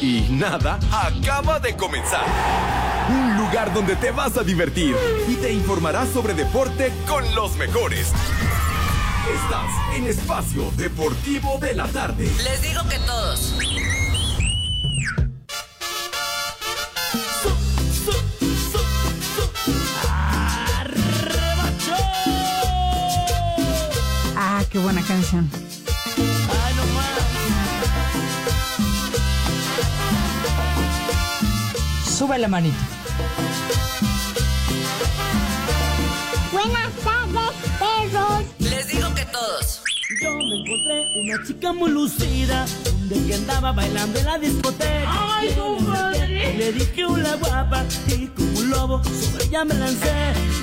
y nada acaba de comenzar. Un lugar donde te vas a divertir y te informarás sobre deporte con los mejores. Estás en Espacio Deportivo de la Tarde. Les digo que todos. Ah, qué buena canción. Sube la manito. Buenas tardes, Yo me encontré una chica muy lucida, de que andaba bailando en la discoteca. ¡Ay, compadre! Le dije una guapa y como un lobo sobre ella me lancé,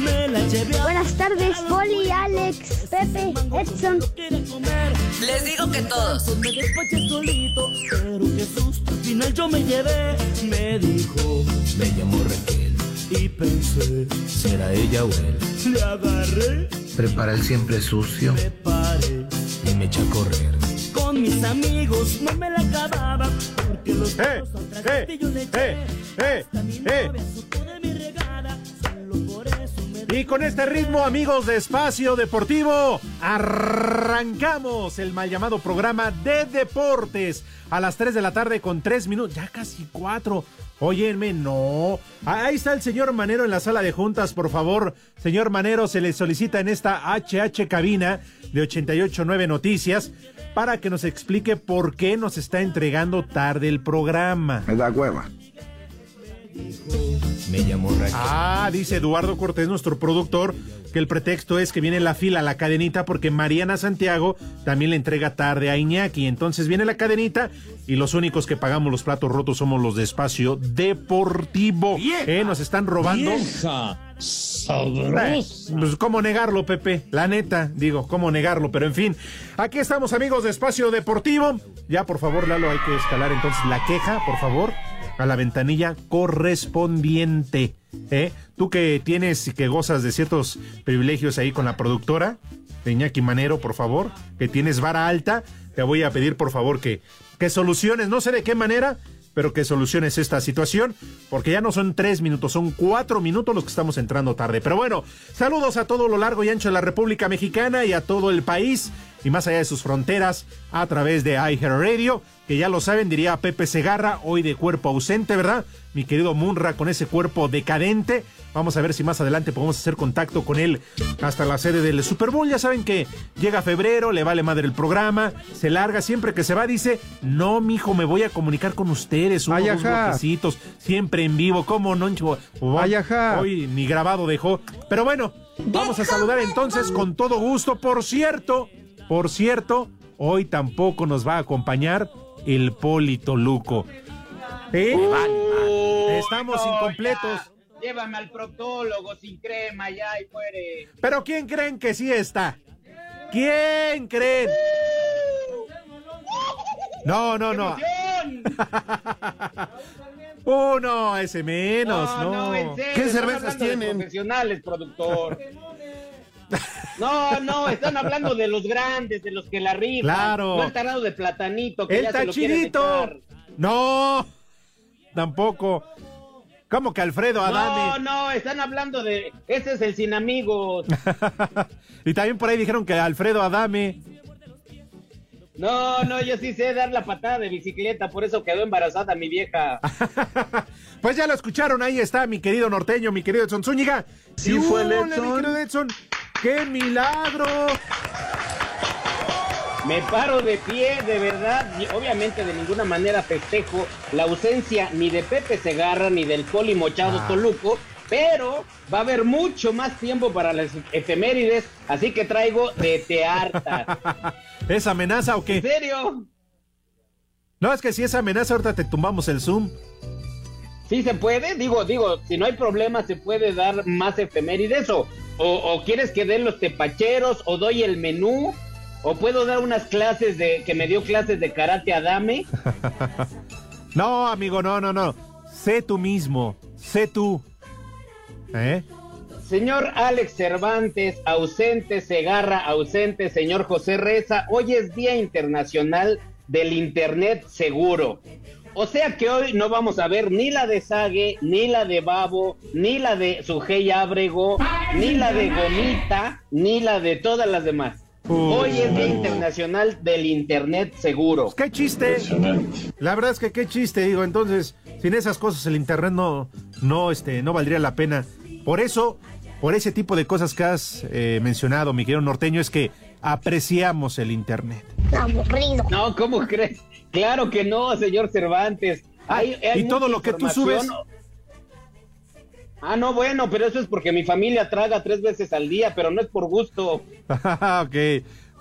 me la llevé a... Buenas tardes, Poli, Alex, Pepe, Edson. Les digo que todos. Me despaché solito, pero qué susto, al final yo me llevé. Me dijo, me llamó Raquel y pensé, ¿será ella o él? Le agarré, Prepara el siempre sucio. me eché a correr. Con mis amigos no me la acababa porque los ¡Eh! perros al ¡Eh! yo le eché. ¡Eh! ¡Eh! Hasta mi ¡Eh! novia Y con este ritmo, amigos de Espacio Deportivo, arrancamos el mal llamado programa de deportes a las 3 de la tarde con 3 minutos, ya casi 4. Óyenme, no. Ahí está el señor Manero en la sala de juntas, por favor. Señor Manero, se le solicita en esta HH cabina de 889 Noticias para que nos explique por qué nos está entregando tarde el programa. Me da hueva. Me llamó Raquel. Ah, dice Eduardo Cortés, nuestro productor, que el pretexto es que viene la fila, la cadenita, porque Mariana Santiago también le entrega tarde a Iñaki. Entonces viene la cadenita y los únicos que pagamos los platos rotos somos los de espacio deportivo. Eh, nos están robando. Eh, Pues cómo negarlo, Pepe. La neta, digo, cómo negarlo, pero en fin. Aquí estamos, amigos de Espacio Deportivo. Ya, por favor, Lalo, hay que escalar entonces la queja, por favor, a la ventanilla correspondiente. ¿eh? Tú que tienes y que gozas de ciertos privilegios ahí con la productora, de Iñaki Manero, por favor, que tienes vara alta, te voy a pedir, por favor, que, que soluciones, no sé de qué manera, pero que soluciones esta situación, porque ya no son tres minutos, son cuatro minutos los que estamos entrando tarde. Pero bueno, saludos a todo lo largo y ancho de la República Mexicana y a todo el país y más allá de sus fronteras a través de iHeartRadio, que ya lo saben, diría Pepe Segarra, hoy de cuerpo ausente, ¿verdad? Mi querido Munra con ese cuerpo decadente. Vamos a ver si más adelante podemos hacer contacto con él hasta la sede del Super Bowl. Ya saben que llega febrero, le vale madre el programa, se larga, siempre que se va dice, no, mijo, me voy a comunicar con ustedes, unos bloquecitos, siempre en vivo, ¿cómo no? chivo? Ay, ajá. Hoy ni grabado dejó. Pero bueno, vamos a saludar entonces con todo gusto. Por cierto, por cierto, hoy tampoco nos va a acompañar el Polito Luco. ¿Eh? Estamos incompletos. Llévame al proctólogo sin crema, ya y muere. Pero ¿quién creen que sí está? ¿Quién creen? No, no, no. Uno, ese menos, no. en serio, ¿Qué cervezas tienen? Profesionales, productor. No, no, están hablando de los grandes, de los que la rifan. Claro. No están hablando de platanito, que El ya se lo quieren tachirito. No, tampoco. ¿Cómo que Alfredo No, Adame? no, están hablando de. Ese es el sin amigos. y también por ahí dijeron que Alfredo Adame. No, no, yo sí sé dar la patada de bicicleta, por eso quedó embarazada mi vieja. Pues ya lo escucharon, ahí está mi querido norteño, mi querido Edson Zúñiga. Sí fue el ¡ule, Edson. mi querido Edson. ¡Qué milagro! Me paro de pie, de verdad, y obviamente de ninguna manera festejo la ausencia ni de Pepe Segarra ni del Poli Mochado Ah. Toluco, pero va a haber mucho más tiempo para las efemérides, así que traigo de tearta. ¿Es amenaza o qué? ¿En serio? No, es que si es amenaza, ahorita te tumbamos el Zoom. Sí se puede, digo, digo, si no hay problema, se puede dar más efemérides o, o, o quieres que den los tepacheros o doy el menú o puedo dar unas clases de que me dio clases de karate Adame. No, amigo, no, no, no. Sé tú mismo, sé tú. ¿Eh? Señor Alex Cervantes, ausente, Segarra, ausente, señor José Reza, hoy es Día Internacional del Internet Seguro. O sea que hoy no vamos a ver ni la de Sague, ni la de Babo, ni la de Sujei Ábrego, ni la de Gomita, ni la de todas las demás. Hoy es Día Internacional del Internet Seguro. Qué chiste. La verdad es que qué chiste, digo. Entonces, sin esas cosas el internet no, no, este, no valdría la pena. Por eso, por ese tipo de cosas que has eh, mencionado, mi querido norteño, es que apreciamos el internet. Aburrido. No, ¿cómo crees? Claro que no, señor Cervantes. Hay, hay y todo lo que tú subes. Ah, no, bueno, pero eso es porque mi familia traga tres veces al día, pero no es por gusto. ok,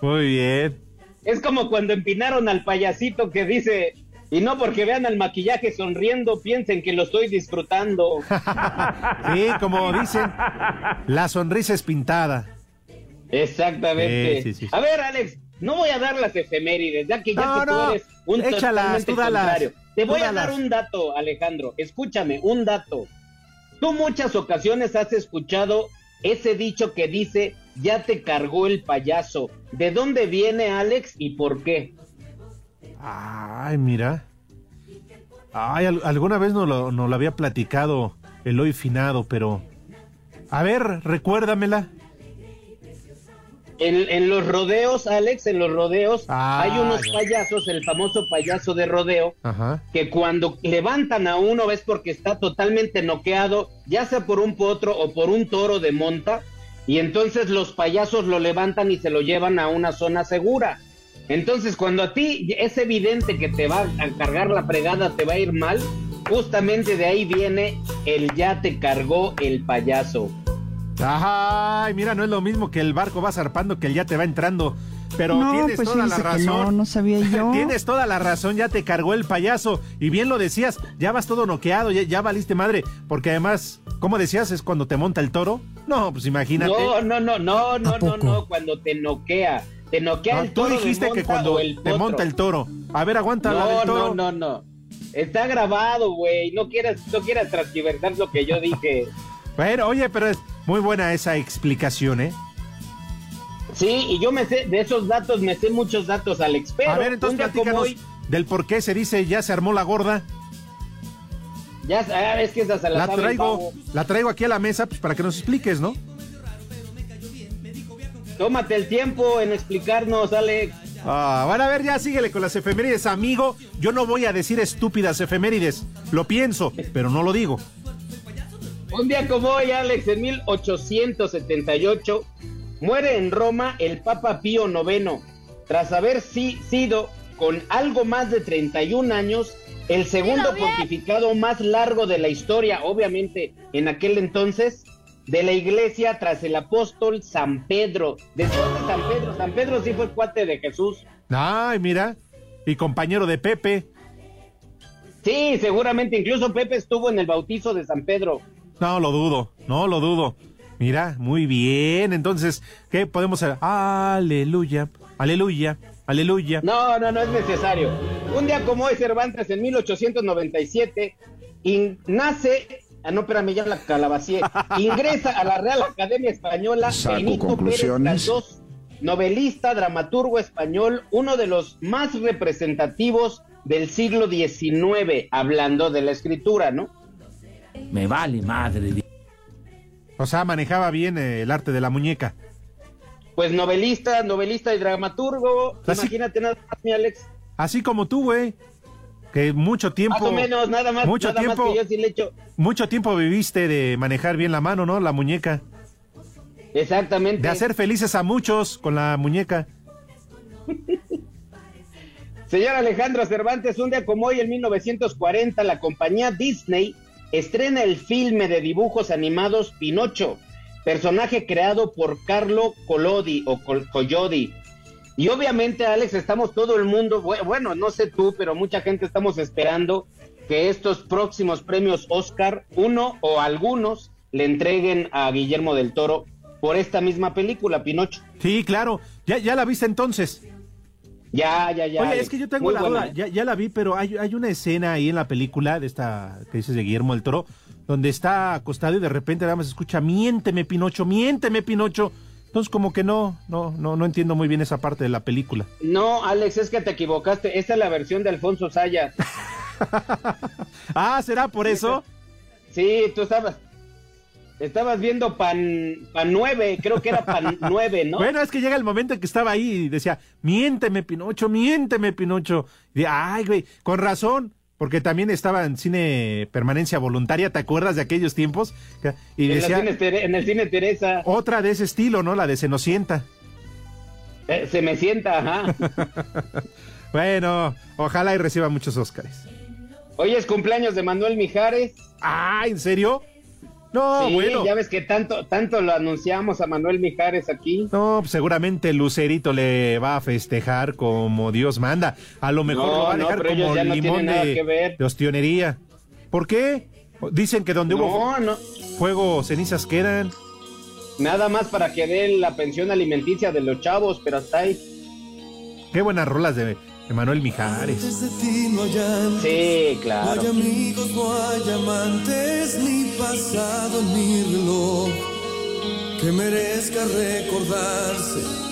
muy bien. Es como cuando empinaron al payasito que dice, y no porque vean al maquillaje sonriendo, piensen que lo estoy disfrutando. Sí, como dicen, la sonrisa es pintada. Exactamente. Sí, sí, sí. A ver, Alex, no voy a dar las efemérides, ya que ya No, que tú eres un échalas, tú dalas, contrario. Te voy a dar un dato, Alejandro. Escúchame, un dato. Tú muchas ocasiones has escuchado ese dicho que dice, ya te cargó el payaso. ¿De dónde viene, Alex, y por qué? Ay, mira. Ay, al- alguna vez nos lo, nos lo había platicado el hoy finado, pero... A ver, recuérdamela. En, en los rodeos, Alex, en los rodeos, Ah, hay unos ya. payasos, el famoso payaso de rodeo, Ajá. que cuando levantan a uno ves porque está totalmente noqueado, ya sea por un potro o por un toro de monta, y entonces los payasos lo levantan y se lo llevan a una zona segura. Entonces, cuando a ti es evidente que te va a cargar la fregada, te va a ir mal, justamente de ahí viene el ya te cargó el payaso. Ay, mira, no es lo mismo que el barco va zarpando que el ya te va entrando. Pero No, tienes pues toda la razón. no, no sabía yo. tienes toda la razón, ya te cargó el payaso. Y bien lo decías, ya vas todo noqueado, ya, ya valiste madre. Porque además, ¿cómo decías? ¿Es cuando te monta el toro? No, pues imagínate. No, no, no, no, no, no, no, cuando te noquea. Te noquea No, el tú toro de dijiste que cuando el te monta el toro. A ver, aguanta la del No, toro. no, no, no. Está grabado, güey. No quieras, no quieras transgiversar lo que yo dije. Bueno, oye, pero es muy buena esa explicación, ¿eh? Sí, y yo me sé, de esos datos me sé muchos datos, Alex. Pero A ver, entonces platícanos hoy, del por qué se dice ya se armó la gorda. ya sabes que esa se la, traigo, la traigo aquí a la mesa pues, para que nos expliques, ¿no? Tómate el tiempo en explicarnos, Alex. Ah, van a ver, ya síguele con las efemérides, amigo. Yo no voy a decir estúpidas efemérides. Lo pienso, pero no lo digo. Un día como hoy, Alex, en 1878, muere en Roma el Papa Pío IX, tras haber si- sido, con algo más de 31 años, el segundo pontificado más largo de la historia, obviamente en aquel entonces, de la iglesia tras el apóstol San Pedro. Después de San Pedro, San Pedro sí fue cuate de Jesús. Ay, mira. Y compañero de Pepe. Sí, seguramente, incluso Pepe estuvo en el bautizo de San Pedro. No lo dudo, no lo dudo. Mira, muy bien. Entonces, ¿qué podemos hacer? Aleluya, aleluya, aleluya. No, no, no es necesario. Un día como hoy, Cervantes, en 1897, in- nace. Ah, no, espérame, ya la calabacé. Ingresa a la Real Academia Española Saco Benito conclusiones. Pérez Galdós, novelista, dramaturgo español, uno de los más representativos del siglo XIX, hablando de la escritura, ¿no? Me vale madre. O sea, manejaba bien eh, el arte de la muñeca. Pues novelista, novelista y dramaturgo. Así- Imagínate nada más, mi Alex. Así como tú, güey. Que mucho tiempo. Más o menos, nada más, Mucho nada más tiempo. que yo sí le echo. Mucho tiempo viviste de manejar bien la mano, ¿no? La muñeca. Exactamente. De hacer felices a muchos con la muñeca. Señor Alejandro Cervantes, un día como hoy, en 1940, la compañía Disney estrena el filme de dibujos animados Pinocho, personaje creado por Carlo Collodi o Col- Collodi. Y obviamente, Alex, estamos todo el mundo, bu- bueno, no sé tú, pero mucha gente estamos esperando que estos próximos premios Oscar, uno o algunos, le entreguen a Guillermo del Toro por esta misma película, Pinocho. Sí, claro. ¿Ya, ya la viste entonces? Ya, ya, ya. Oye, Alex. es que yo tengo Muy la buena, duda, ¿eh? ya, ya la vi, pero hay, hay una escena ahí en la película de esta que dices de Guillermo del Toro, donde está acostado y de repente nada más escucha, miénteme Pinocho, miénteme Pinocho. Entonces como que no, no, no, no entiendo muy bien esa parte de la película. No, Alex, es que te equivocaste. Esta es la versión de Alfonso Sayas. ah, ¿será por eso? Sí, tú estabas. Estabas viendo Pan, pan 9, creo que era Pan 9, ¿no? Bueno, es que llega el momento en que estaba ahí y decía, miénteme Pinocho, miénteme Pinocho. Y de, ay, güey, con razón, porque también estaba en cine permanencia voluntaria, ¿te acuerdas de aquellos tiempos? Y en, decía, cine en el cine Teresa. otra de ese estilo, ¿no? La de Cenocienta. Eh, se me sienta, ajá. Bueno, ojalá y reciba muchos Óscares. Hoy es cumpleaños de Manuel Mijares. Ah, ¿en serio? No, sí, bueno. ya ves que tanto, tanto lo anunciamos a Manuel Mijares aquí. No, pues seguramente Lucerito le va a festejar como Dios manda. A lo mejor No, lo va a no, dejar ellos como no limón nada de, de ostionería. ¿Por qué? Dicen que donde hubo No, no. fuego, cenizas quedan. Nada más para que den la pensión alimenticia de los chavos, pero hasta ahí. Qué buenas rolas de, de Manuel Mijares. Sí, claro. No hay amigos, no hay amantes, ni pasado ni reloj que merezca recordarse.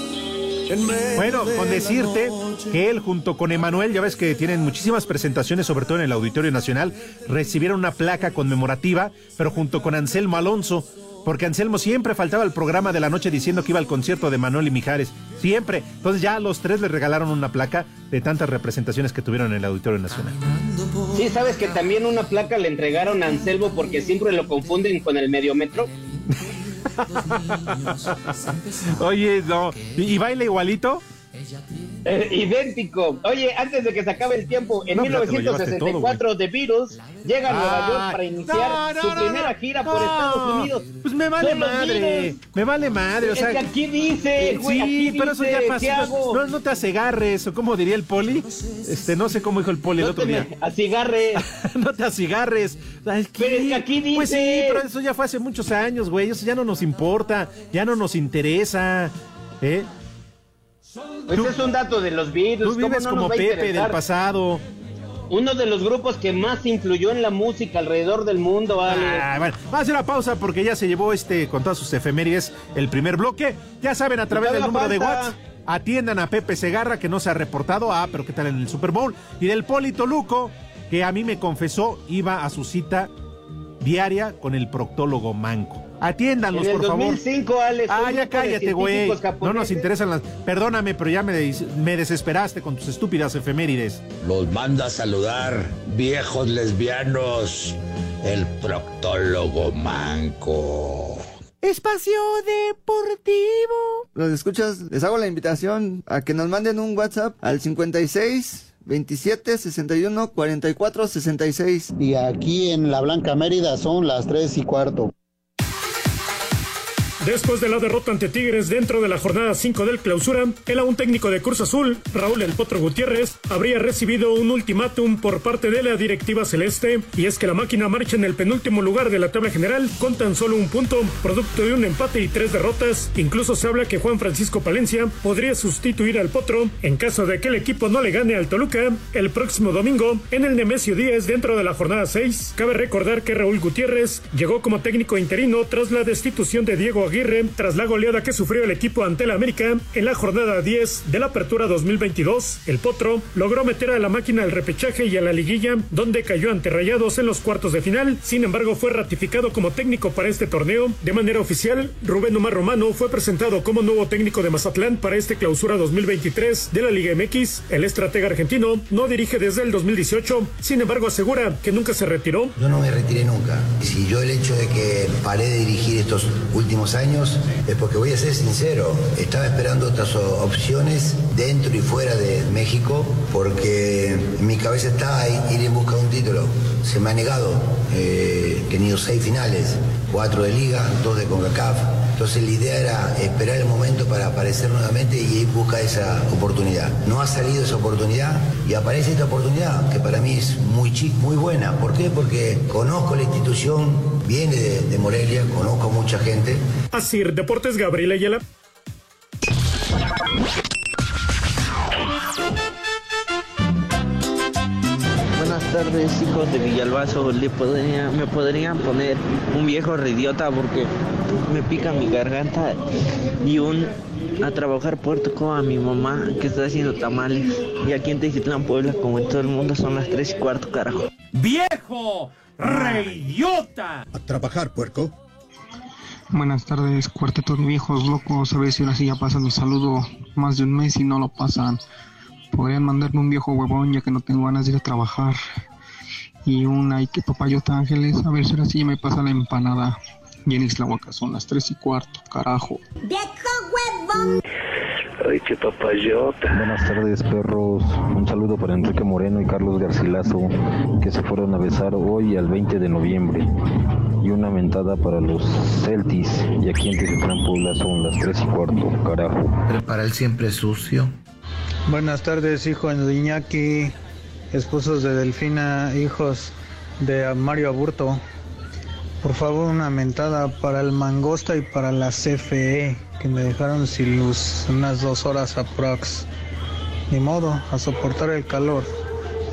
Bueno, con decirte que él junto con Emanuel, ya ves que tienen muchísimas presentaciones, sobre todo en el Auditorio Nacional, recibieron una placa conmemorativa, pero junto con Anselmo Alonso, porque Anselmo siempre faltaba al programa de la noche diciendo que iba al concierto de Manuel y Mijares, siempre. Entonces ya a los tres le regalaron una placa de tantas representaciones que tuvieron en el Auditorio Nacional. Sí, sabes que también una placa le entregaron a Anselmo porque siempre lo confunden con el mediometro. Oye, no, ¿y, y baila igualito? Eh, idéntico. Oye, antes de que se acabe el tiempo, en No, pues ya te lo llevaste 1964 The Beatles llega a Nueva York Ay, para iniciar no, no, su primera gira por Estados Unidos. Pues me vale madre, Beatles. me vale madre, o Es sea. que aquí dice, güey, sí, aquí pero eso dice, ya ¿qué pasa. hago? No, no te acigarres, o como diría el poli. Este, no sé cómo dijo el poli el otro día. me acigarre. no te. Ay, ¿qué? Pero es que aquí Pues sí, dice. pero eso ya fue hace muchos años, güey. Eso ya no nos importa, ya no nos interesa. ¿Eh? Pues es un dato de los Beatles. Tú ¿cómo vives no como Pepe del pasado. Uno de los grupos que más influyó en la música alrededor del mundo, ¿vale? Ah, bueno, vamos a hacer una pausa porque ya se llevó este con todas sus efemérides el primer bloque. Ya saben, a través del número de. WhatsApp, atiendan a Pepe Segarra que no se ha reportado. Ah, pero qué tal en el Super Bowl. Y del Polito Luco, que a mí me confesó iba a su cita diaria con el proctólogo Manco. Atiéndanlos, En el por favor. 2005, Alex, Ah, ya cállate, güey. No nos interesan las. Perdóname, pero ya me, des- me desesperaste con tus estúpidas efemérides. Los manda a saludar, viejos lesbianos, el proctólogo manco. Espacio Deportivo. Los escuchas, les hago la invitación a que nos manden un WhatsApp al 56 27 61 44 66. Y aquí en la Blanca Mérida son las 3 y cuarto. Después de la derrota ante Tigres dentro de la jornada 5 del clausura, el aún técnico de Cruz Azul, Raúl El Potro Gutiérrez, habría recibido un ultimátum por parte de la directiva celeste, y es que la máquina marcha en el penúltimo lugar de la tabla general con tan solo un punto, producto de un empate y tres derrotas. Incluso se habla que Juan Francisco Palencia podría sustituir al Potro en caso de que el equipo no le gane al Toluca el próximo domingo en el Nemesio 10 dentro de la jornada 6. Cabe recordar que Raúl Gutiérrez llegó como técnico interino tras la destitución de Diego Aguirre tras la goleada que sufrió el equipo ante el América en la jornada 10 de la apertura 2022. El Potro logró meter a la máquina al repechaje y a la liguilla, donde cayó ante Rayados en los cuartos de final. Sin embargo, fue ratificado como técnico para este torneo. De manera oficial, Rubén Omar Romano fue presentado como nuevo técnico de Mazatlán para este clausura 2023 de la Liga MX. El estratega argentino no dirige desde el 2018, sin embargo asegura que nunca se retiró. Yo no me retiré nunca. Si yo el hecho de que paré de dirigir estos últimos años es porque voy a ser sincero, estaba esperando otras opciones dentro y fuera de México porque mi cabeza está ir en busca de un título. Se me ha negado, eh, he tenido seis finales, cuatro de liga, dos de CONCACAF. Entonces la idea era esperar el momento para aparecer nuevamente y ir busca esa oportunidad. No ha salido esa oportunidad y aparece esta oportunidad que para mí es muy muy buena. ¿Por qué? Porque conozco la institución, viene de, de Morelia, conozco a mucha gente. Así, Deportes Gabriel Ayala. Buenas tardes, hijos de Villalbazo. ¿Le podría, ¿Me podrían poner un viejo reidiota porque me pica mi garganta y un a trabajar puerto como a mi mamá que está haciendo tamales? Y aquí en Tejitlán, Puebla, como en todo el mundo, son las 3 y cuarto, carajo. ¡Viejo! ¡Reyota! A trabajar, puerco. Buenas tardes, cuarteto de viejos locos. A ver si ahora sí ya pasan mi saludo más de un mes y no lo pasan. Podrían mandarme un viejo huevón ya que no tengo ganas de ir a trabajar. Y un ay que papayota ángeles. A ver si ahora sí ya me pasa la empanada. Y en Ixtlahuaca son las tres y cuarto, carajo. ¡Viejo huevón! Ay, qué papayota. Buenas tardes, perros. Un saludo para Enrique Moreno y Carlos Garcilaso, que se fueron a besar hoy al 20 de noviembre. Y una mentada para los Celtis. Y aquí en Tijuana, Puebla, son las 3 y cuarto, carajo. Prepara el siempre sucio. Buenas tardes, hijos de Iñaki, esposos de Delfina, hijos de Mario Aburto. Por favor, una mentada para el Mangosta y para la CFE, que me dejaron sin luz unas dos horas aprox. Ni modo, a soportar el calor.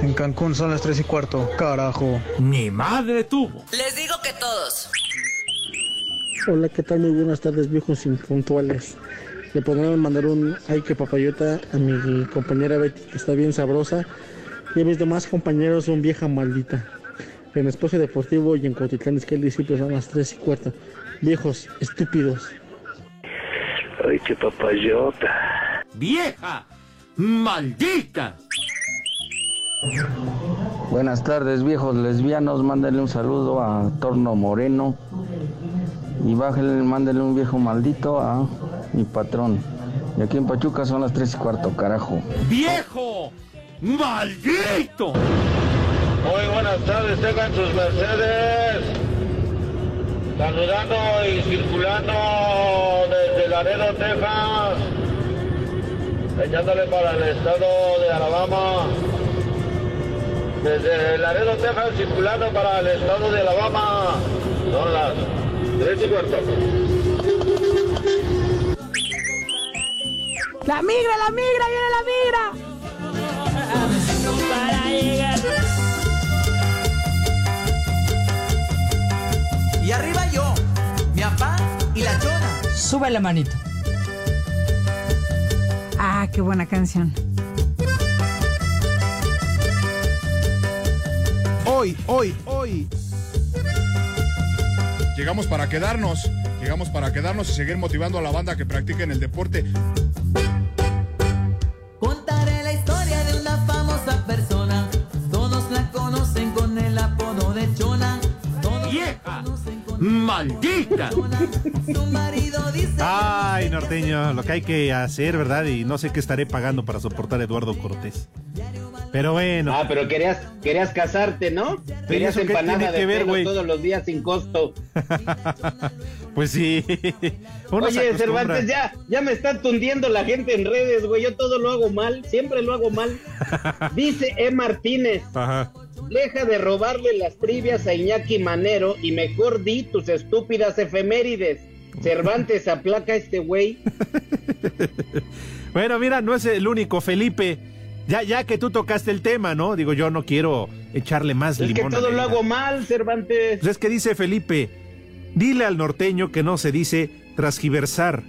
En Cancún son las tres y cuarto, carajo. ¡Mi madre tuvo! Les digo que todos. Hola, ¿qué tal? Muy buenas tardes, viejos impuntuales. Le podrán mandar un ay que papayota a mi compañera Betty, que está bien sabrosa. Y a mis demás compañeros son vieja maldita. En Espacio Deportivo y en Cotitlán es que el discípulo son las 3 y cuarto. Viejos, estúpidos. Ay, qué papayota. ¡Vieja! ¡Maldita! Buenas tardes, viejos lesbianos. Mándenle un saludo a Torno Moreno. Y bájenle, mándenle un viejo maldito a mi patrón. Y aquí en Pachuca son las 3 y cuarto, carajo. ¡Viejo! ¡Maldito! Muy buenas tardes, tengan sus Mercedes. Saludando y circulando desde Laredo, Texas. Echándole para el estado de Alabama. Desde Laredo, Texas, circulando para el estado de Alabama. Son las 3 y cuarto. La migra, la migra, viene la migra. Y arriba yo, mi papá y la chona. Sube la manito. Ah, qué buena canción. Hoy, hoy, hoy. Llegamos para quedarnos. Llegamos para quedarnos y seguir motivando a la banda que practiquen el deporte. ¡Maldita! su marido dice. Ay, norteño, lo que hay que hacer, ¿verdad? Y no sé qué estaré pagando para soportar a Eduardo Cortés. Pero bueno. Ah, pero querías, querías casarte, ¿no? Querías empanada tiene de que ver, pelo todos los días sin costo. Pues sí. Uno Oye. Cervantes, ya, ya me está tundiendo la gente en redes, güey. Yo todo lo hago mal, siempre lo hago mal. Dice E. Martínez, Ajá. Deja de robarle las trivias a Iñaki Manero y mejor di tus estúpidas efemérides. Cervantes, aplaca a este güey. Bueno, mira, no es el único, Felipe. Ya, ya que tú tocaste el tema, ¿no? Digo, yo no quiero echarle más Es que limón. a todo lo hago mal, Cervantes. Pues es que dice Felipe, dile al norteño que no se dice transgiversar.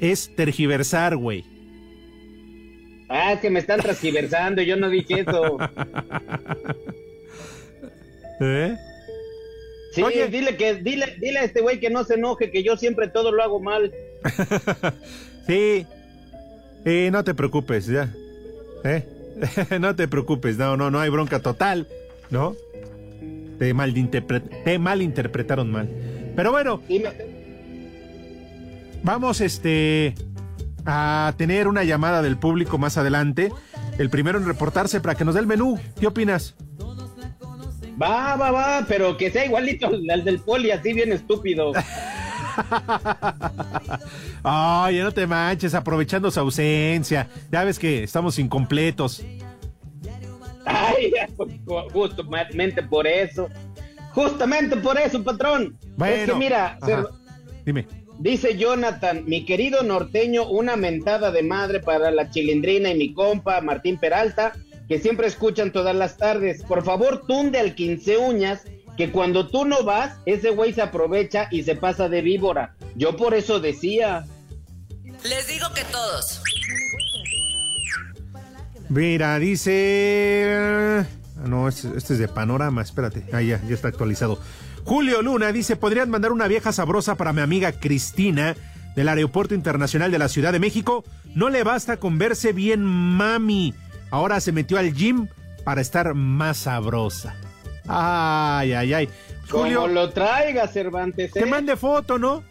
Es tergiversar, güey. Ah, es que me están transgiversando, yo no dije eso. ¿Eh? Sí, dile que, dile, dile a este güey que no se enoje, que yo siempre todo lo hago mal. Sí. Eh, no te preocupes, ya. ¿Eh? no te preocupes, no, no, no hay bronca total, ¿no? Te, malinterpre- te malinterpretaron mal. Pero bueno, Vamos, este, a tener una llamada del público más adelante. El primero en reportarse para que nos dé el menú. ¿Qué opinas? Va, va, va, pero que sea igualito al del poli, así bien estúpido. Ay, no te manches, aprovechando su ausencia. Ya ves que estamos incompletos. Ay, justamente por eso. Justamente por eso, patrón. Bueno, es que mira, ajá. Dime. Dice Jonathan, mi querido norteño, una mentada de madre para la chilindrina y mi compa Martín Peralta, que siempre escuchan todas las tardes. Por favor, tunde al 15 uñas, que cuando tú no vas, ese güey se aprovecha y se pasa de víbora. Yo por eso decía. Les digo que todos. Mira, dice. No, este, este es de panorama, espérate. Ah, ya, ya está actualizado. Julio Luna dice: ¿Podrían mandar una vieja sabrosa para mi amiga Cristina del Aeropuerto Internacional de la Ciudad de México? No le basta con verse bien mami. Ahora se metió al gym para estar más sabrosa. Ay, ay, ay. Como lo traiga, Cervantes. Que ¿eh? mande foto, ¿no?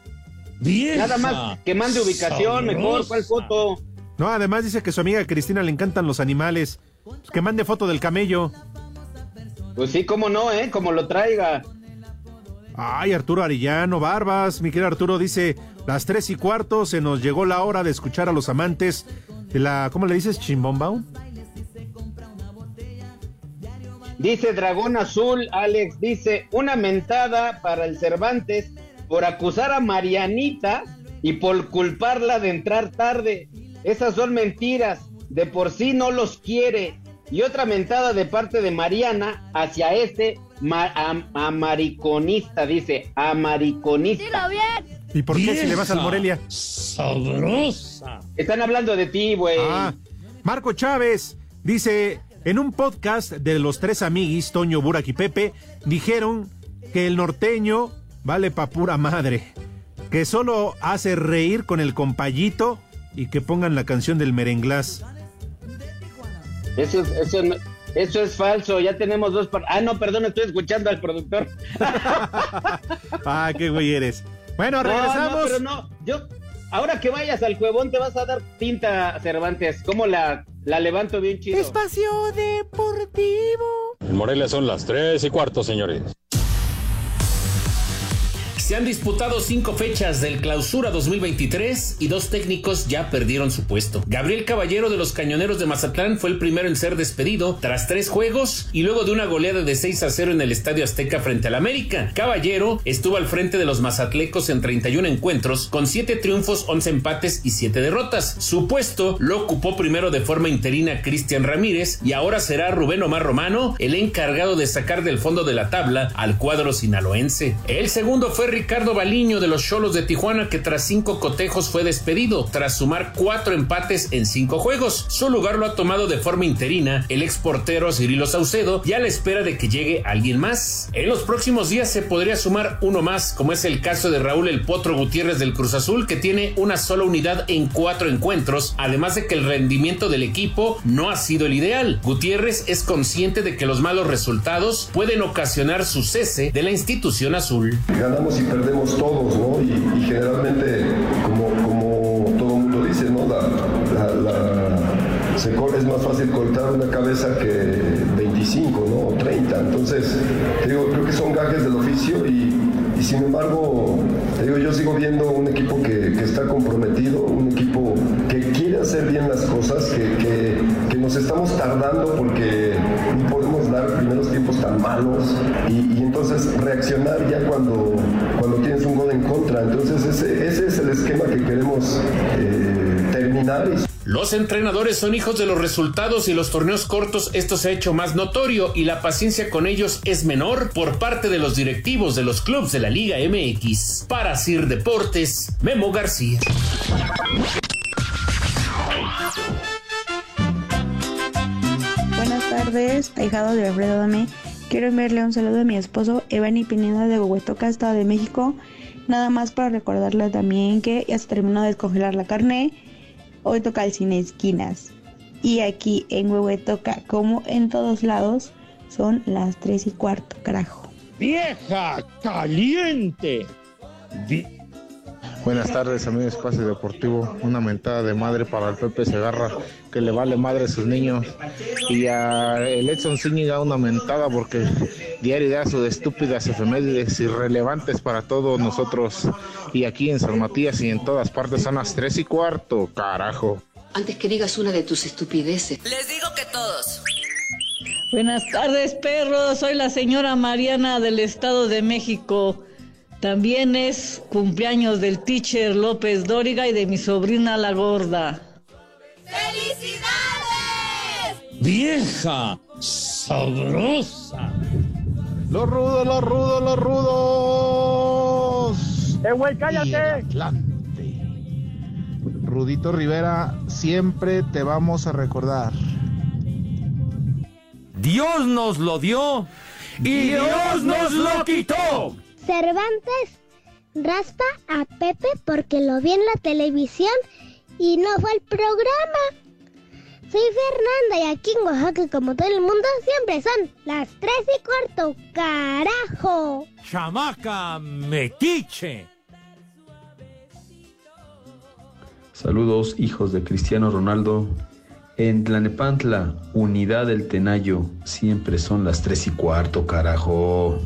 Nada más que mande ubicación, mejor. ¿Cuál foto? No, además dice que su amiga Cristina le encantan los animales. Pues que mande foto del camello. Pues sí, cómo no, ¿eh? Como lo traiga. Ay, Arturo Arillano, Barbas, mi querido Arturo dice, las tres y cuarto se nos llegó la hora de escuchar a los amantes de la, ¿cómo le dices? Chimbombao. Dice Dragón Azul, Alex, dice, una mentada para el Cervantes por acusar a Marianita y por culparla de entrar tarde. Esas son mentiras, de por sí no los quiere. Y otra mentada de parte de Mariana hacia este ma- am- amariconista, dice, amariconista. bien! ¿Y por qué si le vas al Morelia? Sabrosa. Están hablando de ti, güey. Ah, Marco Chávez dice, en un podcast de los tres amiguis, Toño, Burak y Pepe, dijeron que el norteño vale pa' pura madre, que solo hace reír con el compayito y que pongan la canción del merenglás. Eso es, eso, eso es falso, ya tenemos dos... par- Ah, no, perdón, estoy escuchando al productor. Ah, qué güey eres. Bueno, No, regresamos. No, pero no, yo, ahora que vayas al cuevón te vas a dar tinta, Cervantes. ¿Cómo la, la levanto bien chido? Espacio Deportivo. En Morelia son las tres y cuarto, señores. Se han disputado cinco fechas del Clausura 2023 y dos técnicos ya perdieron su puesto. Gabriel Caballero de los Cañoneros de Mazatlán fue el primero en ser despedido tras tres juegos y luego de una goleada de 6 a 0 en el Estadio Azteca frente al América. Caballero estuvo al frente de los mazatlecos en 31 encuentros con 7 triunfos, 11 empates y 7 derrotas. Su puesto lo ocupó primero de forma interina Cristian Ramírez y ahora será Rubén Omar Romano el encargado de sacar del fondo de la tabla al cuadro sinaloense. El segundo fue Ricardo Baliño de los Cholos de Tijuana que tras cinco cotejos fue despedido tras sumar cuatro empates en cinco juegos. Su lugar lo ha tomado de forma interina el ex portero Cirilo Saucedo y a la espera de que llegue alguien más. En los próximos días se podría sumar uno más como es el caso de Raúl El Potro Gutiérrez del Cruz Azul que tiene una sola unidad en cuatro encuentros además de que el rendimiento del equipo no ha sido el ideal. Gutiérrez es consciente de que los malos resultados pueden ocasionar su cese de la institución azul. Perdemos todos, ¿no? Y, generalmente, como, como todo mundo dice, ¿no? La, la- es más fácil cortar una cabeza que 25, ¿no? O 30. Entonces, digo, creo que son gajes del oficio y, sin embargo, digo, yo sigo viendo un equipo que, está comprometido, un equipo que quiere hacer bien las cosas, que nos estamos tardando porque dar primeros tiempos tan malos y, y entonces reaccionar ya cuando, cuando tienes un gol en contra. Entonces ese, ese es el esquema que queremos eh, terminar. Los entrenadores son hijos de los resultados y los torneos cortos esto se ha hecho más notorio y la paciencia con ellos es menor por parte de los directivos de los clubes de la Liga MX. Para Sir Deportes, Memo García. Tardes, ahijado de Alfredo Dame. Quiero enviarle un saludo a mi esposo Evani Pineda de Huehuetoca, Estado de México. Nada más para recordarle también que ya se terminó de descongelar la carne. Hoy toca el cine esquinas. Y aquí en Huehuetoca, como en todos lados, son las 3 y cuarto, carajo. ¡Vieja caliente! Vi- Buenas tardes, amigos Espacio Deportivo. Una mentada de madre para el Pepe Segarra, que le vale madre a sus niños. Y a el Edson Zúñiga una mentada porque diario da sus estúpidas efemérides irrelevantes para todos nosotros. Y aquí en San Matías y en todas partes son las tres y cuarto, carajo. Antes que digas una de tus estupideces. Les digo que todos. Buenas tardes, perros. Soy la señora Mariana del Estado de México. También es cumpleaños del teacher López Dóriga y de mi sobrina la gorda. ¡Felicidades! Vieja sabrosa. Los rudos, los rudos, los rudos. ¡Eh, güey, cállate! Rudito Rivera, siempre te vamos a recordar. Dios nos lo dio y Dios nos lo quitó. Cervantes raspa a Pepe porque lo vi en la televisión y no fue al programa. Soy Fernanda y aquí en Oaxaca, como todo el mundo, siempre son las tres y cuarto. ¡Carajo! Chamaca metiche. Saludos, hijos de Cristiano Ronaldo. En Tlanepantla, unidad del Tenayo, siempre son las tres y cuarto, carajo.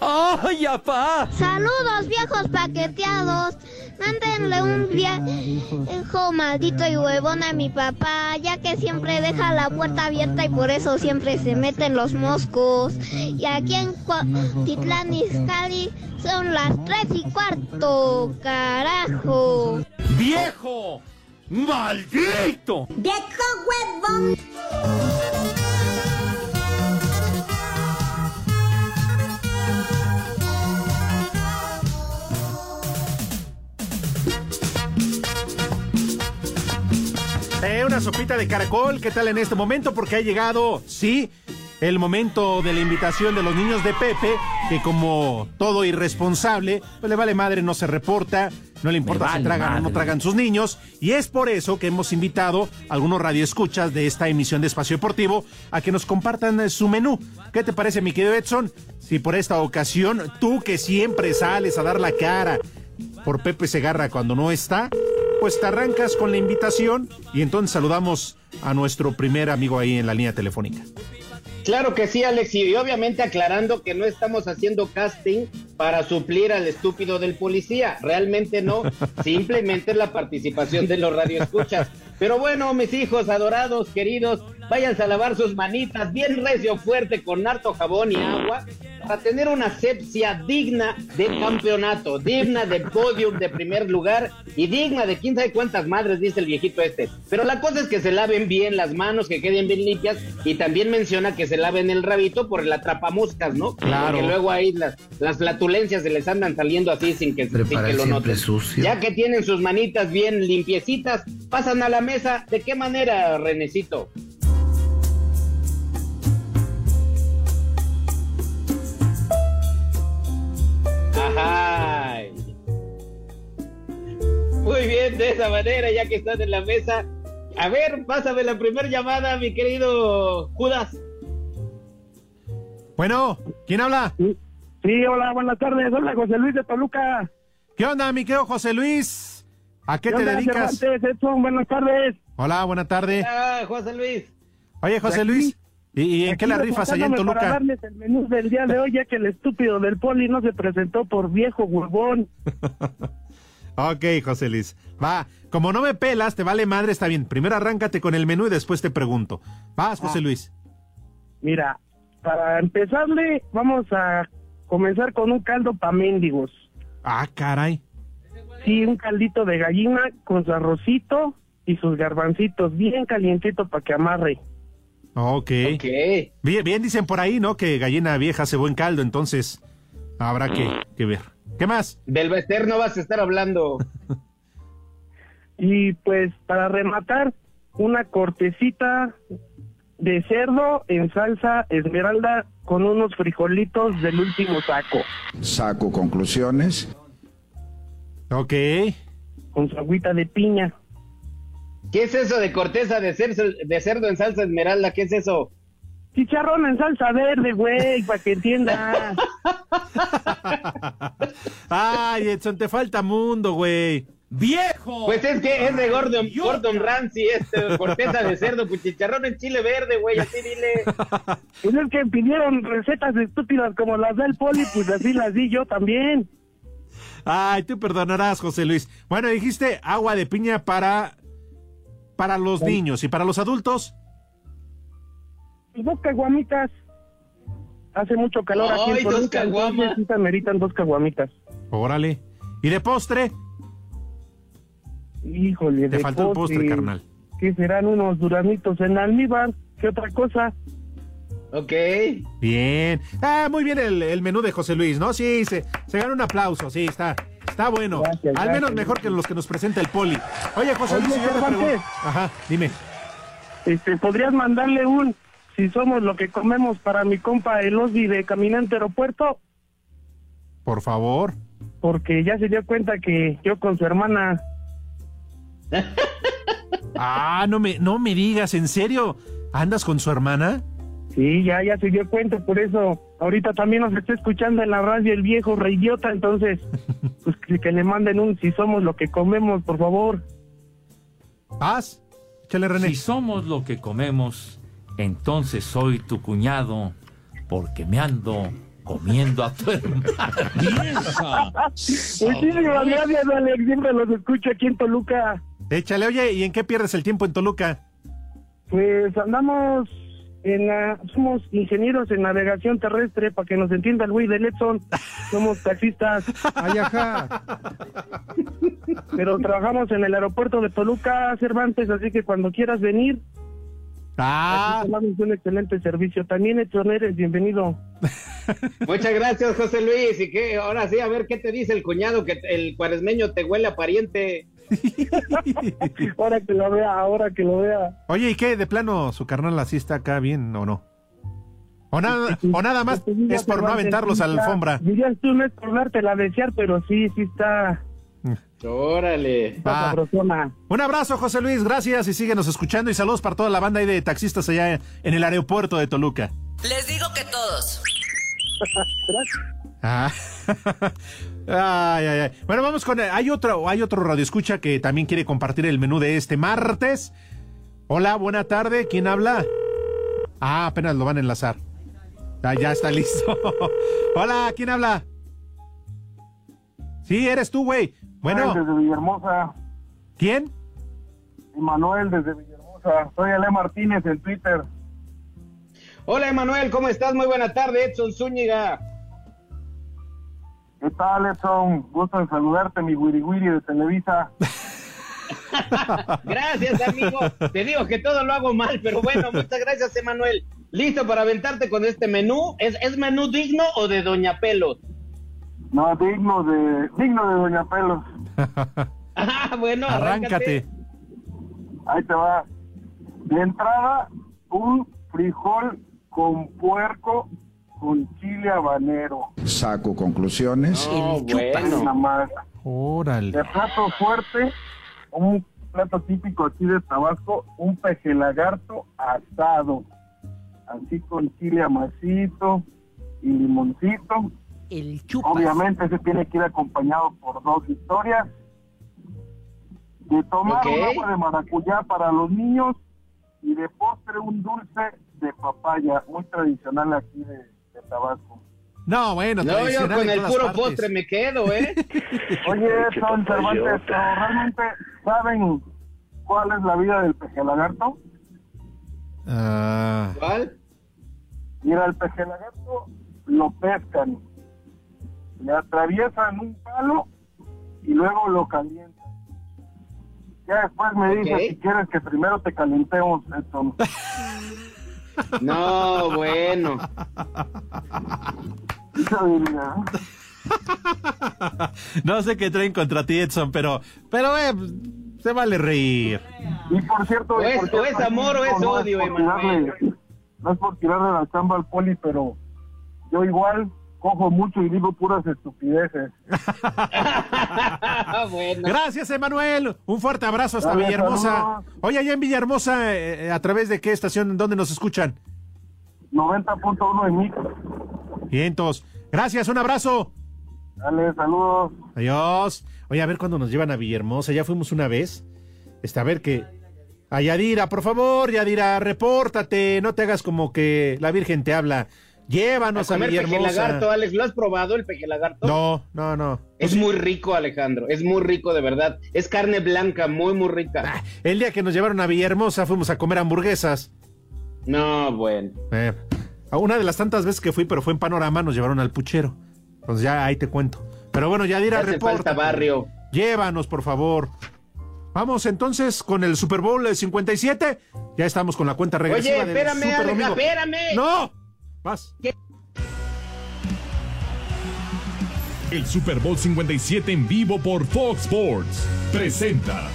¡Ay, apá! Saludos, viejos paqueteados. Mándenle un viejo maldito y huevón a mi papá, ya que siempre deja la puerta abierta y por eso siempre se meten los moscos. Y aquí en Titlán Izcalli son las tres y cuarto, carajo. ¡Viejo! ¡Maldito! ¡Viejo huevón! Eh, una sopita de caracol, ¿qué tal en este momento? Porque ha llegado, sí, el momento de la invitación de los niños de Pepe, que como todo irresponsable, pues le vale madre, no se reporta, no le importa vale si tragan o no tragan sus niños, y es por eso que hemos invitado a algunos radioescuchas de esta emisión de Espacio Deportivo a que nos compartan eh, su menú. ¿Qué te parece, mi querido Edson? Si por esta ocasión, tú que siempre sales a dar la cara por Pepe Segarra cuando no está, pues te arrancas con la invitación y entonces saludamos a nuestro primer amigo ahí en la línea telefónica. Claro que sí, Alex, y obviamente aclarando que no estamos haciendo casting para suplir al estúpido del policía, realmente no, simplemente es la participación de los radioescuchas. Pero bueno, mis hijos adorados, queridos, váyanse a lavar sus manitas bien recio fuerte con harto jabón y agua para tener una asepsia digna de campeonato, digna de podium de primer lugar y digna de quién sabe cuántas madres, dice el viejito este. Pero la cosa es que se laven bien las manos, que queden bien limpias y también menciona que se laven el rabito por el atrapamoscas, ¿no? Claro. Porque luego ahí las, las flatulencias se les andan saliendo así sin que, sin que lo noten. Ya que tienen sus manitas bien limpiecitas, pasan a la mesa. ¿De qué manera, Renecito? Ajá. Muy bien, de esa manera, ya que están en la mesa. A ver, pásame la primera llamada, mi querido Judas. Bueno, ¿quién habla? Sí, hola, buenas tardes. Hola, José Luis de Toluca. ¿Qué onda, mi querido José Luis? ¿A qué, te onda, dedicas? Edson, buenas tardes. Hola, buena tarde. Ah, José Luis. Oye, José Aquí- Luis, ¿y, en qué la rifas allá en reportándome Para Toluca? darles el menú del día de hoy, ya que el estúpido del poli no se presentó por viejo huevón. Ok, José Luis. Va, como no me pelas, te vale madre, está bien. Primero arráncate con el menú y después te pregunto. Vas, José Ah. Luis. Mira, para empezarle, vamos a comenzar con un caldo pa' mendigos. Ah, caray. Sí, un caldito de gallina con su arrocito y sus garbancitos, bien calientito para que amarre. Ok. Bien, bien dicen por ahí, ¿no? Que gallina vieja hace buen caldo, entonces habrá que, que ver. ¿Qué más? Del Bester no vas a estar hablando. Y pues para rematar, una cortecita de cerdo en salsa esmeralda con unos frijolitos del último saco. Saco conclusiones. Ok. Con su agüita de piña. ¿Qué es eso de corteza de cerdo, de cerdo en salsa esmeralda? ¿Qué es eso? chicharrón en salsa verde, güey, para que entiendas. Ay, Edson, te falta mundo, güey. ¡Viejo! Pues es que es de Gordon, Gordon Ramsay, este, corteza de cerdo, pues chicharrón en chile verde, güey, así dile. Pues es que pidieron recetas estúpidas como las del poli, pues así las di yo también. Ay, tú perdonarás, José Luis. Bueno, dijiste agua de piña para, para los niños y para los adultos. Dos caguamitas. Hace mucho calor aquí Ay, en dos caguamas. ameritan dos caguamitas. Órale. ¿Y de postre? Híjole, Te de faltó el postre, carnal. Que serán unos duranitos en almíbar. ¿Qué otra cosa? Ok. Bien. Ah, muy bien el, el menú de José Luis, ¿no? Sí, se, se gana un aplauso, sí, está, está bueno. Gracias, Al menos gracias. mejor que los que nos presenta el poli. Oye, José Oye, Luis, pregunto- Ajá, dime. Este, ¿podrías mandarle un si somos lo que comemos para mi compa el Osby de Caminante Aeropuerto? Por favor. Porque ya se dio cuenta que yo con su hermana Ah, no me, no me digas, ¿en serio? ¿Andas con su hermana? Sí, ya, ya se dio cuenta, por eso ahorita también nos está escuchando en la radio el viejo reidiota, entonces, pues que, que le manden un si somos lo que comemos, por favor. ¿Paz? Échale, René. Si somos lo que comemos, entonces soy tu cuñado, porque me ando comiendo a tu hermana. Muchísimas gracias, Alex, siempre los escucho aquí en Toluca. Échale, oye, ¿y en qué pierdes el tiempo en Toluca? Pues andamos en la, somos ingenieros en navegación terrestre, para que nos entienda el güey de Letson, somos taxistas. Ay, ajá. Pero trabajamos en el aeropuerto de Toluca, Cervantes, así que cuando quieras venir, Ah, damos un excelente servicio. También, Edson, eres bienvenido. Muchas gracias, José Luis. Y que ahora sí, a ver qué te dice el cuñado, que el cuaresmeño te huele a pariente. Ahora que lo vea, ahora que lo vea. oye, ¿y qué? ¿De plano su carnal así está acá bien o no? ¿O nada, o nada más es por no aventarlos a la alfombra? Dirías tú, no es por dártela a desear, pero sí, sí está, Órale. Un abrazo, José Luis, gracias y síguenos escuchando y saludos para toda la banda ahí de taxistas allá en el aeropuerto de Toluca. Les digo que todos. Ah. ay, ay, ay. Bueno, vamos con. Hay otro, hay otro radioescucha que también quiere compartir el menú de este martes. Hola, buena tarde. ¿Quién habla? Ah, apenas lo van a enlazar. Ah, ya está listo. Hola, ¿quién habla? Sí, eres tú, güey. Bueno, Desde Villahermosa, ¿quién? Manuel desde Villahermosa. Soy Ale Martínez en Twitter. Hola, Emanuel, ¿cómo estás? Muy buena tarde, Edson Zúñiga. ¿Qué tal, Edson? Gusto en saludarte, mi wiri wiri de Televisa. Gracias, amigo. Te digo que todo lo hago mal, pero bueno, muchas gracias, Emanuel. ¿Listo para aventarte con este menú? ¿Es, es menú digno o de Doña Pelos? No, digno de, digno de Doña Pelos. Ah, bueno, Arráncate. Ahí te va. De entrada, un frijol con puerco con chile habanero. Saco conclusiones. No, bueno. Nada más. Órale. De plato fuerte, un plato típico aquí de Tabasco, un peje lagarto asado. Así con chile amasito y limoncito. El chupas. Obviamente ese tiene que ir acompañado por dos historias. De tomar Ok. un agua de maracuyá para los niños y de postre un dulce de papaya, muy tradicional aquí de, de Tabasco. No, bueno, No, yo con el puro partes. postre me quedo, ¿eh? Oye, son Cervantes, pero realmente saben cuál es la vida del peje lagarto. Ah, ¿Cuál? Mira, el peje lagarto lo pescan, le atraviesan un palo y luego lo calientan. Ya después me dices Ok. si quieres que primero te calentemos esto. No, bueno. No sé qué traen contra ti, Edson, pero, pero eh, se vale reír. Y por cierto, O es- por cierto, o es amor o es no odio, por Emanuel. tirarle- No es por tirarle la chamba al poli, pero yo igual cojo mucho y digo puras estupideces. bueno. Gracias, Emanuel. Un fuerte abrazo hasta Villahermosa. saludos. Oye, allá en Villahermosa, eh, ¿a través de qué estación, dónde nos escuchan? 90.1 en mí. Vientos. Gracias, un abrazo. Dale, saludos. Adiós. Oye, a ver cuándo nos llevan a Villahermosa. Ya fuimos una vez. Este, a ver que. A Yadira, por favor, Yadira, repórtate. No te hagas como que la Virgen te habla. Llévanos a, a comer Villahermosa. lagarto, Alex. ¿Lo has probado el peje lagarto? No, no, no. Es muy rico, Alejandro. Es muy rico, de verdad. Es carne blanca, muy, muy rica. Ah, el día que nos llevaron a Villahermosa fuimos a comer hamburguesas. No, bueno. Eh, a una de las tantas veces que fui, pero fue en Panorama, nos llevaron al puchero. Entonces ya ahí te cuento. Pero bueno, Yadira, Hace reporta. barrio. Llévanos, por favor. Vamos entonces con el Super Bowl del 57. Ya estamos con la cuenta regresiva Oye, del espérame, Super Alex, Domingo. espérame. ¡No! El Super Bowl 57 en vivo por Fox Sports presenta.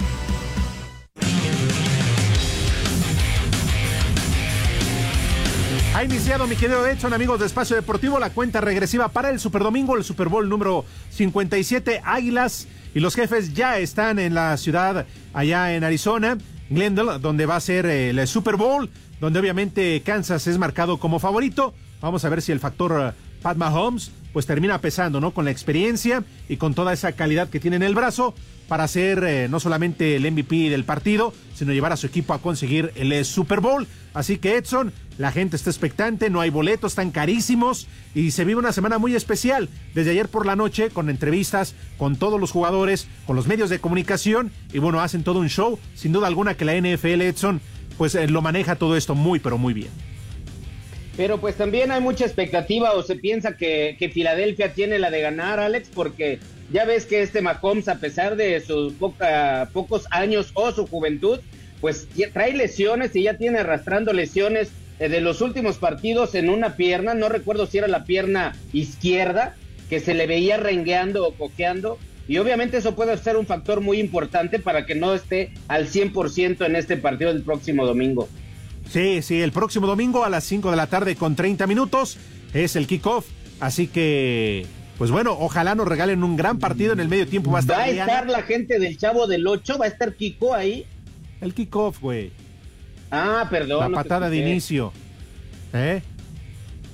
Ha iniciado, mi querido Edson, amigos de Espacio Deportivo, la cuenta regresiva para el Super Domingo, el Super Bowl número 57. Águilas y los jefes ya están en la ciudad allá en Arizona, Glendale, donde va a ser el Super Bowl, donde obviamente Kansas es marcado como favorito. Vamos a ver si el factor eh, Pat Mahomes pues termina pesando, ¿no? Con la experiencia y con toda esa calidad que tiene en el brazo para ser eh, no solamente el MVP del partido, sino llevar a su equipo a conseguir el eh, Super Bowl. Así que Edson, la gente está expectante, no hay boletos, están carísimos y se vive una semana muy especial. Desde ayer por la noche, con entrevistas con todos los jugadores, con los medios de comunicación y bueno, hacen todo un show. Sin duda alguna que la NFL Edson pues eh, lo maneja todo esto muy, pero muy bien. Pero pues también hay mucha expectativa o se piensa que, Filadelfia tiene la de ganar, Alex, porque ya ves que este Mahomes, a pesar de sus poca, pocos años o su juventud, pues trae lesiones y ya tiene arrastrando lesiones eh, de los últimos partidos en una pierna, no recuerdo si era la pierna izquierda, que se le veía rengueando o cojeando, y obviamente eso puede ser un factor muy importante para que no esté al 100% en este partido del próximo domingo. Sí, sí, el próximo domingo a las 5 de la tarde con 30 minutos es el kickoff, así que pues bueno, ojalá nos regalen un gran partido en el medio tiempo. Va a estar, ¿Va a estar la gente del Chavo del 8, va a estar Kiko ahí. El kickoff, güey. Ah, perdón. La no patada de inicio. ¿Eh?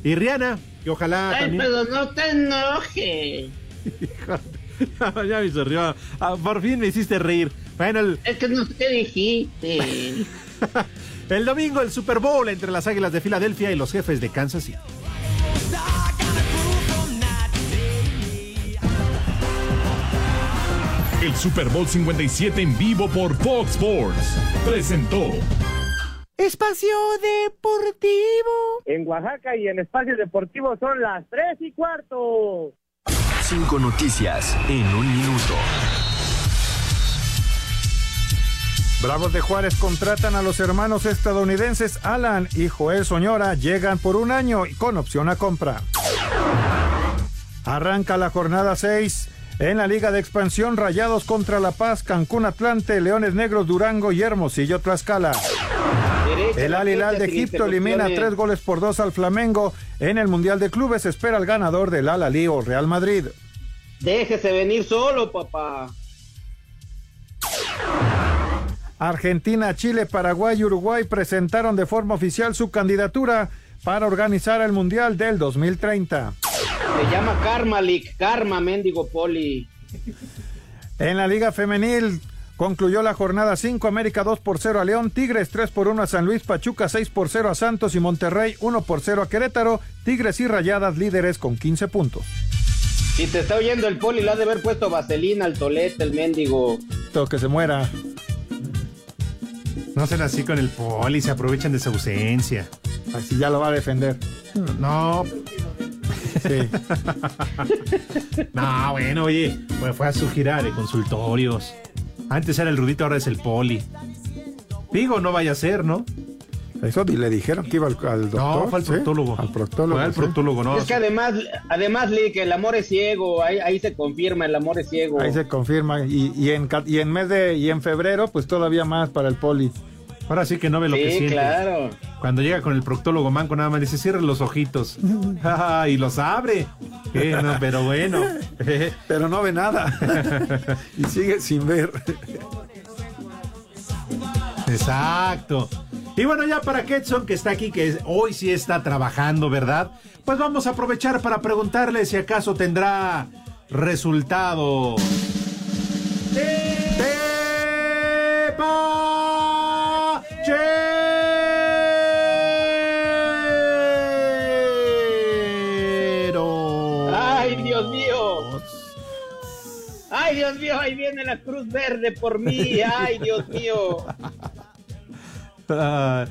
Y Rihanna, que ojalá Ay, también... pero no te enojes. ya me reír. Ah, por fin me hiciste reír. Bueno, el... Es que no sé qué dijiste. el domingo el Super Bowl entre las Águilas de Filadelfia y los jefes de Kansas City. El Super Bowl 57 en vivo por Fox Sports presentó Espacio Deportivo. En Oaxaca y en Espacio Deportivo son las 3 y cuarto. Cinco noticias en un minuto. Bravos de Juárez contratan a los hermanos estadounidenses Alan y Joel Soñora. Llegan por un año y con opción a compra. Arranca la jornada 6. En la Liga de Expansión, Rayados contra La Paz, Cancún Atlante, Leones Negros Durango y Hermosillo Tlaxcala. El Al Hilal de Egipto elimina tres goles por dos al Flamengo. En el Mundial de Clubes espera el ganador del Al Alí o Real Madrid. Déjese venir solo, papá. Argentina, Chile, Paraguay y Uruguay presentaron de forma oficial su candidatura para organizar el Mundial del 2030. Se llama Karma League, Karma Mendigo Poli. En la Liga Femenil concluyó la jornada 5, América 2 por 0 a León, Tigres 3 por 1 a San Luis, Pachuca 6 por 0 a Santos y Monterrey 1 por 0 a Querétaro, Tigres y Rayadas líderes con 15 puntos. Si te está oyendo el Poli, le ha de haber puesto vaselina al tolete, el mendigo. Todo que se muera. No sean así con el Poli, se aprovechan de su ausencia. Así ya lo va a defender. No. Sí. no, bueno, oye, pues fue a su gira de consultorios. Antes era el Rudito, ahora es el Poli. Digo, no vaya a ser, ¿no? Eso le dijeron que iba al, al doctor. No, fue al ¿sí? proctólogo. Al proctólogo. Fue al sí. proctólogo, no. Es que además, además, Lee, que el amor es ciego, ahí, ahí se confirma, el amor es ciego. Ahí se confirma. Y, y, en, ca- y en mes de, y en febrero, pues todavía más para el poli. Ahora sí que no ve lo que Sí, siente. claro. Cuando llega con el proctólogo manco, nada más dice, cierre los ojitos. Y los abre. Eh, no, pero bueno. Pero no ve nada. y sigue sin ver. Exacto. Y bueno, ya para Ketson, que está aquí, que hoy sí está trabajando, ¿verdad? Pues vamos a aprovechar para preguntarle si acaso tendrá resultado. ¡Tepa! Dios mío! Ahí viene la Cruz Verde por mí. ¡Ay, Dios mío!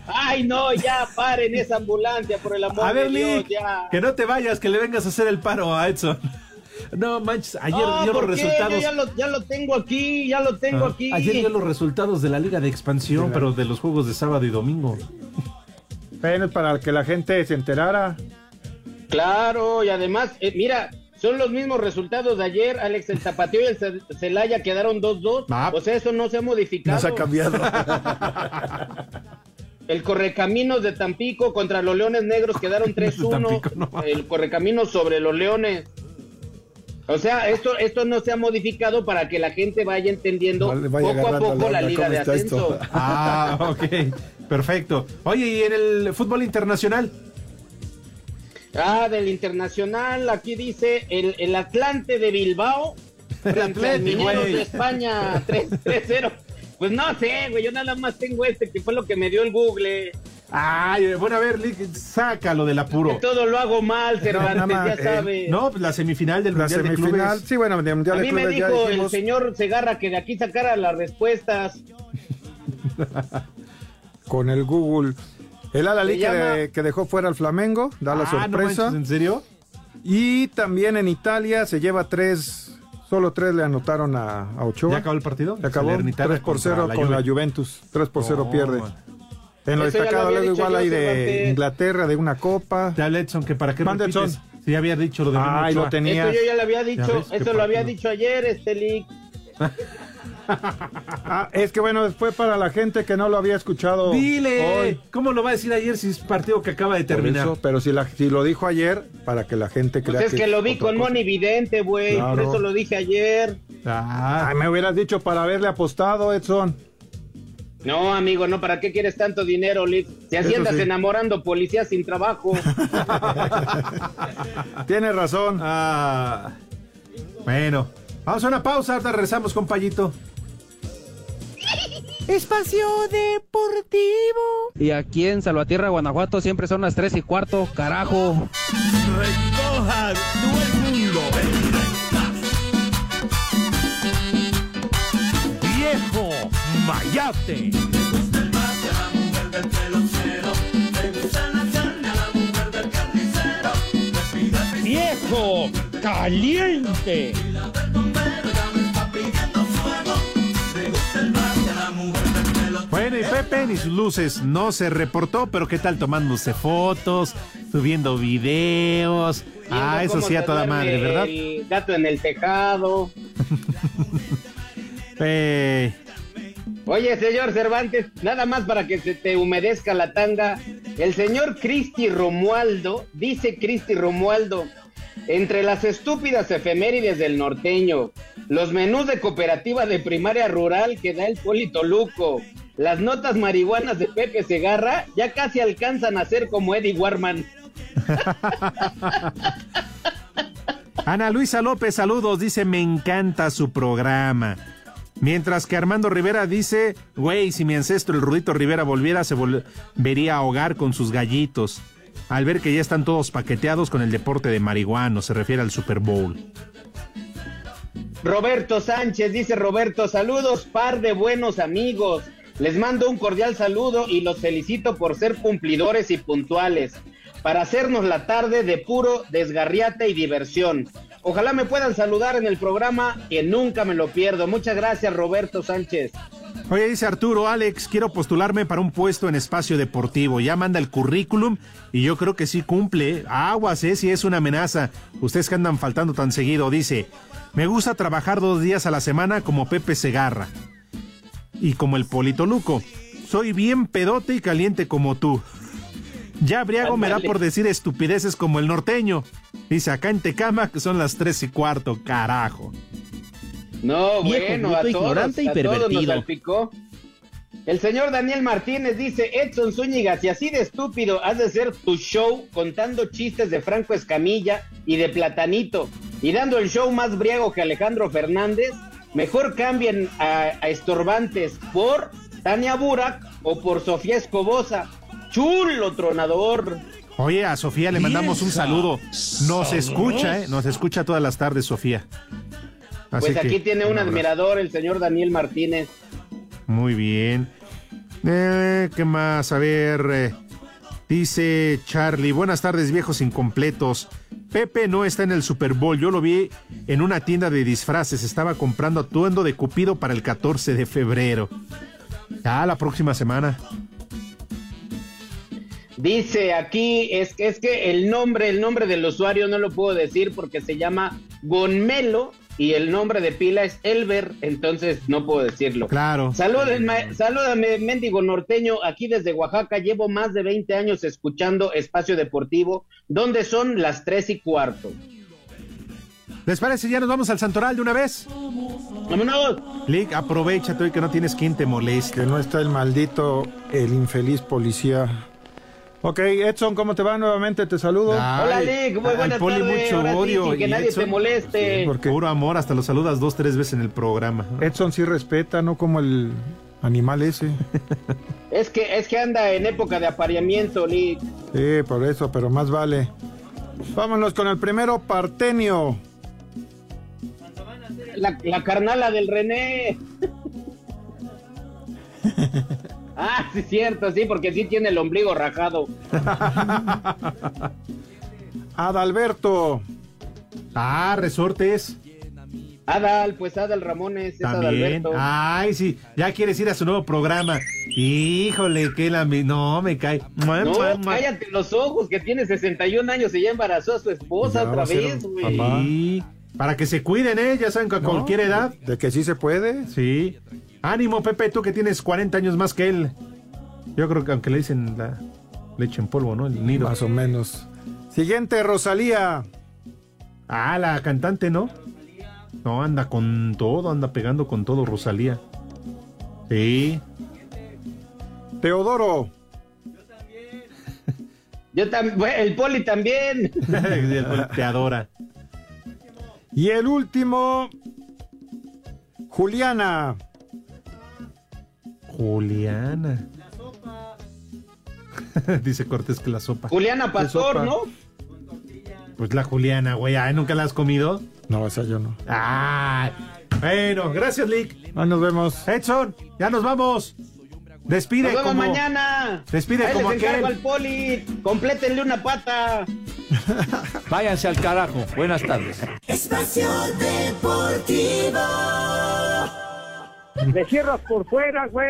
Ay, no, ya paren esa ambulancia, por el amor A ver, de Dios, Lick, ya. que no te vayas, que le vengas a hacer el paro a Edson. No manches, ayer No, dio los resultados. Yo ya lo, ya lo tengo aquí, ya lo tengo Ah, aquí. Ayer dio los resultados de la Liga de Expansión, pero de los juegos de sábado y domingo. Bueno, para que la gente se enterara. Claro, y además, eh, mira, son los mismos resultados de ayer. Alex, el Zapateo y el Ce- Celaya quedaron 2-2. O sea, eso no se ha modificado. No se ha cambiado. El Correcaminos de Tampico contra los Leones Negros quedaron 3-1. El Correcaminos sobre los Leones. O sea, esto, esto no se ha modificado para que la gente vaya entendiendo Vale, vaya poco a poco la liga ¿cómo de ascenso. esto? Ah, ok. Perfecto. Oye, ¿y en el fútbol internacional? Ah, del internacional, aquí dice el, el Atlante de Bilbao al Atlante, de España 3 3-0. Pues no sé, güey, yo nada más tengo este que fue lo que me dio el Google. Ay, bueno, a ver, Lick, sácalo del apuro. Que todo lo hago mal, Cervantes, más, ya eh, sabes. No, pues la semifinal del La Mundial de semifinal, Clubes. sí, bueno, de Mundial A de mí me Clubes dijo el señor Segarra que de aquí sacara las respuestas. Con el Google. El Alali que, llama- de- que dejó fuera al Flamengo, da la Ah, no sorpresa. manches, ¿en serio? Y también en Italia se lleva tres, solo tres le anotaron a, a Ochoa. ¿Ya acabó el partido? Se acabó Salernitana 3 por contra 0 la con la Juve. Juventus. 3 por 0 No, pierde. man. En lo Eso lo destacado, luego igual hay de. Inglaterra, de una copa. Te habla Edson, que para qué Manda, repites. Si ya había dicho lo de Ay, lo tenía. Eso yo ya le había dicho, eso lo había dicho ayer, este leak. Ah, es que bueno, fue para la gente que no lo había escuchado. Dile, hoy. ¿cómo lo va a decir ayer si es partido que acaba de terminar? eso, pero si, la- si lo dijo ayer, para que la gente crea Pues es que lo vi con. Moni Vidente, güey, por eso lo dije ayer. Ah, Ay, me hubieras dicho para haberle apostado, Edson. No, amigo, no, ¿para qué quieres tanto dinero, Lick? Si así andas sí. enamorando policías sin trabajo. Tienes razón. ah. Bueno, vamos a una pausa, ahorita regresamos con Payito. Espacio Deportivo. Y aquí en Salvatierra, Guanajuato, siempre son las 3 y cuarto, carajo. Recoja todo el mundo. Viejo Mayate. Viejo caliente. Bueno, y Pepe ni sus luces no se reportó, pero ¿qué tal tomándose fotos, subiendo videos? Ah, eso sí a toda madre, ¿verdad? El gato en el tejado. Eh, Oye, señor Cervantes, nada más para que se te humedezca la tanga. El señor Cristi Romualdo, dice Cristi Romualdo, entre las estúpidas efemérides del norteño, los menús de cooperativa de primaria rural que da el Polito Luco, las notas marihuanas de Pepe Segarra, ya casi alcanzan a ser como Eddie Warman. Ana Luisa López, saludos, dice, me encanta su programa. Mientras que Armando Rivera dice, güey, si mi ancestro el Rudito Rivera volviera, se volvería a ahogar con sus gallitos. Al ver que ya están todos paqueteados con el deporte de marihuano, se refiere al Super Bowl. Roberto Sánchez, dice Roberto, saludos, par de buenos amigos. Les mando un cordial saludo y los felicito por ser cumplidores y puntuales, para hacernos la tarde de puro desgarriate y diversión. Ojalá me puedan saludar en el programa, que nunca me lo pierdo. Muchas gracias, Roberto Sánchez. Oye, dice Arturo, Alex, quiero postularme para un puesto en espacio deportivo. Ya manda el currículum y yo creo que sí cumple. Aguas, eh, si es una amenaza. Ustedes que andan faltando tan seguido, dice, me gusta trabajar dos días a la semana como Pepe Segarra. Y como el Polito Luco. Soy bien pedote y caliente como tú. Ya Briago me da por decir estupideces como el norteño. Dice acá en Tecama que son las tres y cuarto, carajo. No, Viejo, bueno, bruto, a todos, ignorante y a todos nos pervertido. El señor Daniel Martínez dice, Edson Zúñiga, si así de estúpido has de ser tu show contando chistes de Franco Escamilla y de Platanito y dando el show más briago que Alejandro Fernández, mejor cambien a, a estorbantes por Tania Burak o por Sofía Escobosa. Chulo tronador. Oye, a Sofía le mandamos un saludo. Nos escucha, ¿eh? Nos escucha todas las tardes, Sofía. Así pues aquí tiene un admirador, el señor Daniel Martínez. Muy bien. Eh, ¿Qué más? A ver. eh, dice Charlie, buenas tardes viejos incompletos. Pepe no está en el Super Bowl. Yo lo vi en una tienda de disfraces. Estaba comprando atuendo de Cupido para el 14 de febrero. Ya la próxima semana. Dice aquí, es, es que el nombre, el nombre del usuario no lo puedo decir porque se llama Gonmelo y el nombre de pila es Elber, entonces no puedo decirlo. Claro. Salúdenme, salúdame, mendigo norteño, aquí desde Oaxaca, llevo más de 20 años escuchando Espacio Deportivo, donde son las 3 y cuarto. ¿Les parece? Ya nos vamos al Santoral de una vez. ¡Vámonos! Lick, aprovechate hoy que no tienes quien te moleste. Que no está el maldito, el infeliz policía. Ok, Edson, ¿cómo te va nuevamente? Te saludo. Hola, Lick, muy buenas Poli tardes. mucho Ahora sí, odio. sin que y nadie Edson- te moleste. Porque puro amor, hasta lo saludas dos, tres veces en el programa. Edson sí respeta, no como el animal ese. Es que, es que anda en época de apareamiento, Lick. Sí, por eso, pero más vale. Vámonos con el primero, Partenio. La, la carnala del René. ah, sí, cierto, sí, porque sí tiene el ombligo rajado. Adalberto. Ah, resortes. Adal, pues Adal Ramones, es También. Adalberto. Ay, sí, ya quieres ir a su nuevo programa. Híjole, que la... mi- No, me cae. Mua, No, mua, cállate los ojos, que tiene 61 años y ya embarazó a su esposa Ya otra vez, güey. Sí, para que se cuiden, ¿eh? Ya saben que a No, cualquier edad. De que sí se puede. Sí. Ánimo, Pepe, tú que tienes 40 años más que él. Yo creo que aunque le dicen la leche en polvo, ¿no? El nido. Más o menos. Siguiente, Rosalía. Ah, la cantante, ¿no? No, anda con todo, anda pegando con todo, Rosalía. Sí. Teodoro. Yo también, el poli también. Te adora. Y el último, Juliana. Juliana. Dice Cortés que la sopa. Juliana Pastor, sopa. ¿no? Pues la Juliana, güey. Ay, ¿Nunca la has comido? No, esa yo no. Ay. Bueno, gracias, Lick. Ahí nos vemos. Edson, ya nos vamos. Despide Nos vemos como... mañana. Despide Ahí como les aquel. al poli. Complétenle una pata. Váyanse al carajo. Buenas tardes. Espacio Deportivo. Me cierras por fuera, güey.